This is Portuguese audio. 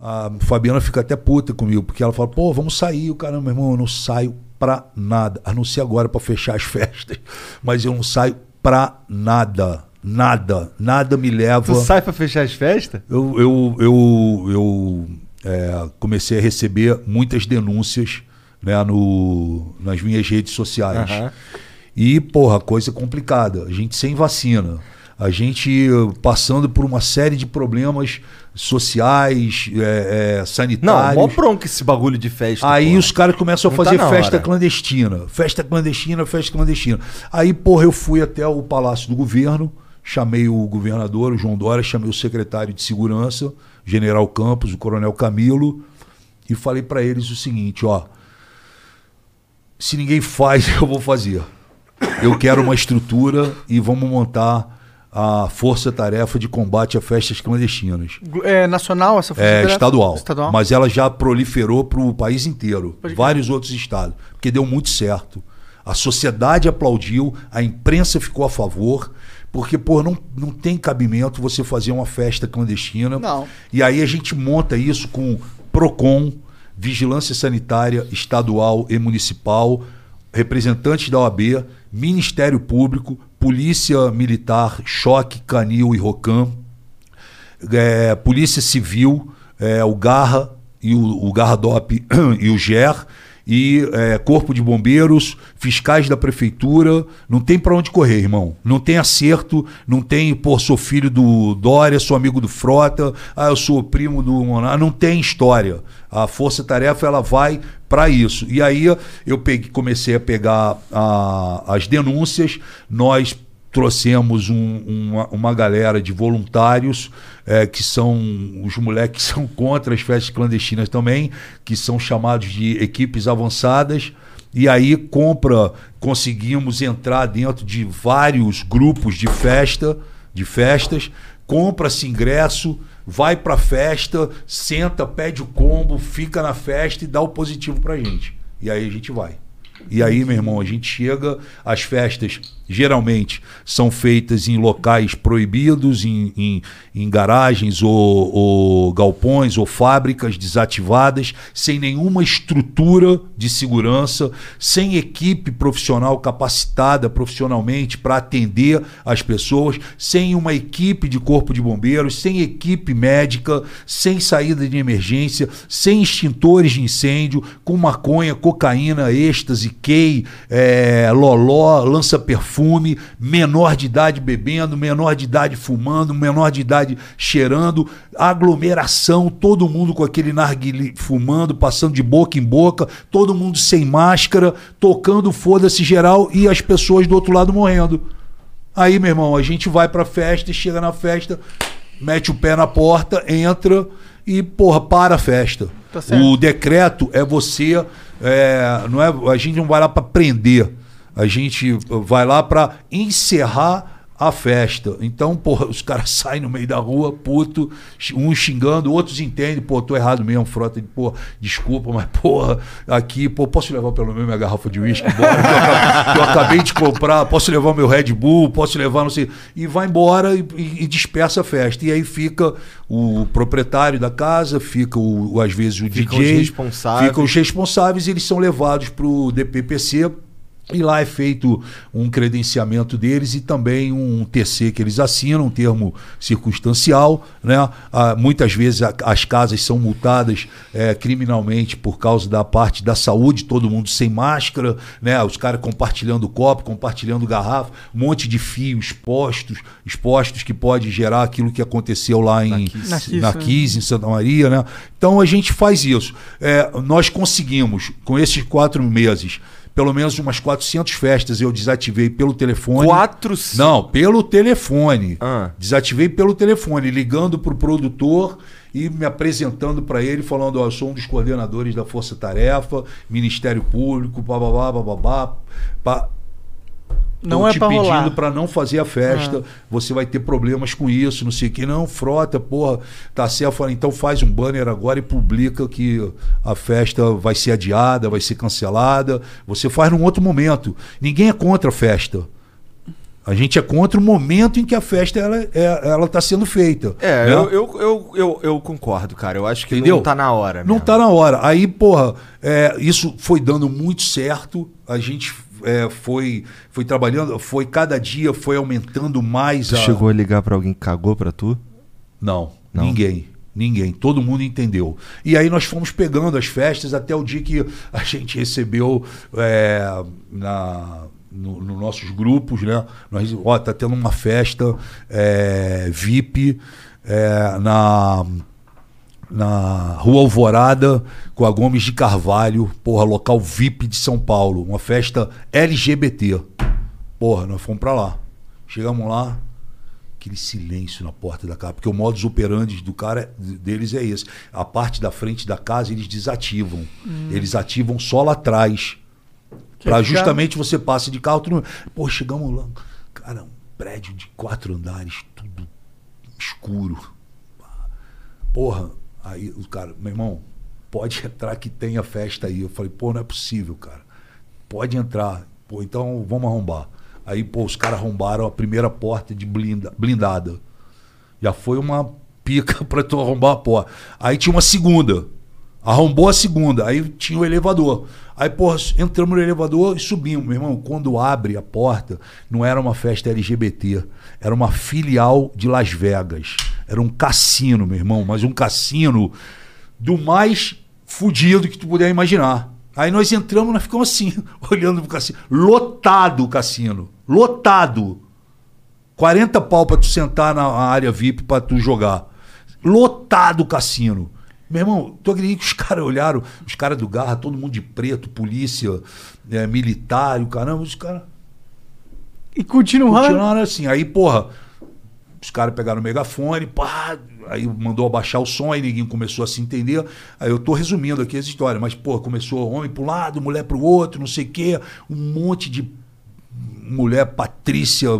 A Fabiana fica até puta comigo, porque ela fala, pô, vamos sair. O caramba, meu irmão, eu não saio pra nada. A não ser agora pra fechar as festas. Mas eu não saio pra nada. Nada. Nada me leva. Tu sai pra fechar as festas? Eu, eu, eu, eu é, comecei a receber muitas denúncias né, no, nas minhas redes sociais. Aham. E, porra, coisa complicada. A gente sem vacina. A gente eh, passando por uma série de problemas sociais, é, é, Não, sanitários. mó bronca esse bagulho de festa. Aí os caras começam a Não tá fazer na festa hora. clandestina. Festa clandestina, festa clandestina. Aí, porra, eu fui até o Palácio do Governo, chamei o governador, o João Dória, chamei o secretário de Segurança, General Campos, o Coronel Camilo, e falei pra eles o seguinte, ó. Se ninguém faz, eu vou fazer. Eu quero uma estrutura e vamos montar a força-tarefa de combate a festas clandestinas. É nacional essa força É estadual, Estadual. Mas ela já proliferou para o país inteiro. Pode vários outros estados. Porque deu muito certo. A sociedade aplaudiu, a imprensa ficou a favor. Porque, pô, não, não tem cabimento você fazer uma festa clandestina. Não. E aí a gente monta isso com PROCON, Vigilância Sanitária Estadual e Municipal, representantes da OAB, Ministério Público, Polícia Militar, Choque, Canil e Rocam, é, Polícia Civil, é, o Garra e o, o Garra DOP e o GER, e é, Corpo de Bombeiros, fiscais da Prefeitura. Não tem para onde correr, irmão. Não tem acerto, não tem, pô, sou filho do Dória, sou amigo do Frota, ah, eu sou primo do Monar. Não tem história. A Força Tarefa, ela vai para isso. E aí eu peguei, comecei a pegar a- as denúncias, nós trouxemos um- uma, uma galera de voluntários eh, que são os moleques que são contra as festas clandestinas também, que são chamados de equipes avançadas. E aí compra, conseguimos entrar dentro de vários grupos de festa, de festas, compra-se ingresso, vai pra festa, senta, pede o combo, fica na festa e dá o positivo pra gente. E aí a gente vai. E aí, meu irmão, a gente chega, as festas geralmente são feitas em locais proibidos, em, em, em garagens ou, ou galpões ou fábricas desativadas, sem nenhuma estrutura de segurança, sem equipe profissional capacitada profissionalmente para atender as pessoas, sem uma equipe de corpo de bombeiros, sem equipe médica, sem saída de emergência, sem extintores de incêndio, com maconha, cocaína, êxtase, key, é, loló, lança-perfume, menor de idade bebendo, menor de idade fumando, menor de idade cheirando, aglomeração, todo mundo com aquele narguilé fumando, passando de boca em boca, todo mundo sem máscara, tocando foda-se geral e as pessoas do outro lado morrendo. Aí, meu irmão, a gente vai pra festa, chega na festa, mete o pé na porta, entra e, porra, para a festa. Tá o decreto é você. é, não é, a gente não vai lá pra prender. A gente vai lá pra encerrar a festa. Então, porra, os caras saem no meio da rua, puto, uns xingando, outros entendem, pô, tô errado mesmo, frota, pô, desculpa, mas, porra, aqui, pô, posso levar pelo menos minha garrafa de uísque embora, que eu, eu acabei de comprar, posso levar meu Red Bull, posso levar, não sei, e vai embora e, e- e dispersa a festa. E aí fica o proprietário da casa, fica, o, às vezes, o Ficam DJ, os responsáveis. ficam os responsáveis, eles são levados pro DPPC, e lá é feito um credenciamento deles e também um TC que eles assinam, um termo circunstancial. Né? Ah, muitas vezes a- as casas são multadas eh, criminalmente por causa da parte da saúde, todo mundo sem máscara, né? os caras compartilhando copo, compartilhando garrafa, um monte de fios expostos, expostos que pode gerar aquilo que aconteceu lá em. Na Kiss, né? Kiss, em Santa Maria, né? Então a gente faz isso. É, nós conseguimos, com esses quatro meses, pelo menos umas 400 festas eu desativei pelo telefone. Quatro. Não, pelo telefone. Ah. Desativei pelo telefone, ligando pro produtor e me apresentando para ele, falando: Ó, eu sou um dos coordenadores da Força Tarefa, Ministério Público, bababá, bababá. pá. Não é te pra pedindo rolar. para não fazer a festa, você vai ter problemas com isso, não sei o que. Não, frota, porra, tá certo. Então faz um banner agora e publica que a festa vai ser adiada, vai ser cancelada. Você faz num outro momento. Ninguém é contra a festa. A gente é contra o momento em que a festa ela é, ela está sendo feita. É, né? eu, eu, eu, eu, eu concordo, cara. Eu acho que Entendeu? não tá na hora. Não mesmo. tá na hora. Aí, porra, é, isso foi dando muito certo. A gente é, foi, foi trabalhando, foi cada dia foi aumentando mais Tu a. chegou a ligar pra alguém que cagou pra tu? Não, Não? ninguém. Ninguém, todo mundo entendeu. E aí nós fomos pegando as festas até o dia que a gente recebeu é, na, no, nos nossos grupos, né? Nós, ó, tá tendo uma festa é, VIP é, na, na Rua Alvorada com a Gomes de Carvalho, porra, local VIP de São Paulo, uma festa LGBT. Porra, nós fomos pra lá. Chegamos lá, aquele silêncio na porta da casa, porque o modus operandi do cara deles é esse. A parte da frente da casa eles desativam. Eles ativam só lá atrás. Pra ficar- justamente você passe de carro, tudo. Pô, chegamos lá, cara, um prédio de quatro andares, tudo escuro. Porra, aí o cara, meu irmão, pode entrar que tenha festa aí. Eu falei, pô, não é possível, cara. Pode entrar. Pô, então vamos arrombar. Aí, pô, os caras arrombaram a primeira porta de blinda, blindada. Já foi uma pica pra tu arrombar a porta. Aí tinha uma segunda. Arrombou a segunda. Aí tinha o elevador. Aí, porra, entramos no elevador e subimos. Meu irmão, quando abre a porta, não era uma festa LGBT. Era uma filial de Las Vegas. Era um cassino, meu irmão. Mas um cassino do mais fudido que tu puder imaginar. Aí nós entramos, nós ficamos assim, olhando pro cassino. Lotado o cassino. Lotado. 40 pau pra tu sentar na área VIP pra tu jogar. Lotado o cassino. Meu irmão, tu acredita que os caras olharam, os caras do Garra, todo mundo de preto, polícia, eh, militar, o caramba, os caras E continuaram. continuaram assim. Aí, porra, os caras pegaram o megafone, pá, aí mandou abaixar o som, aí ninguém começou a se entender. Aí eu tô resumindo aqui as histórias, mas, porra, começou homem pro lado, mulher pro outro, não sei o quê, um monte de mulher patrícia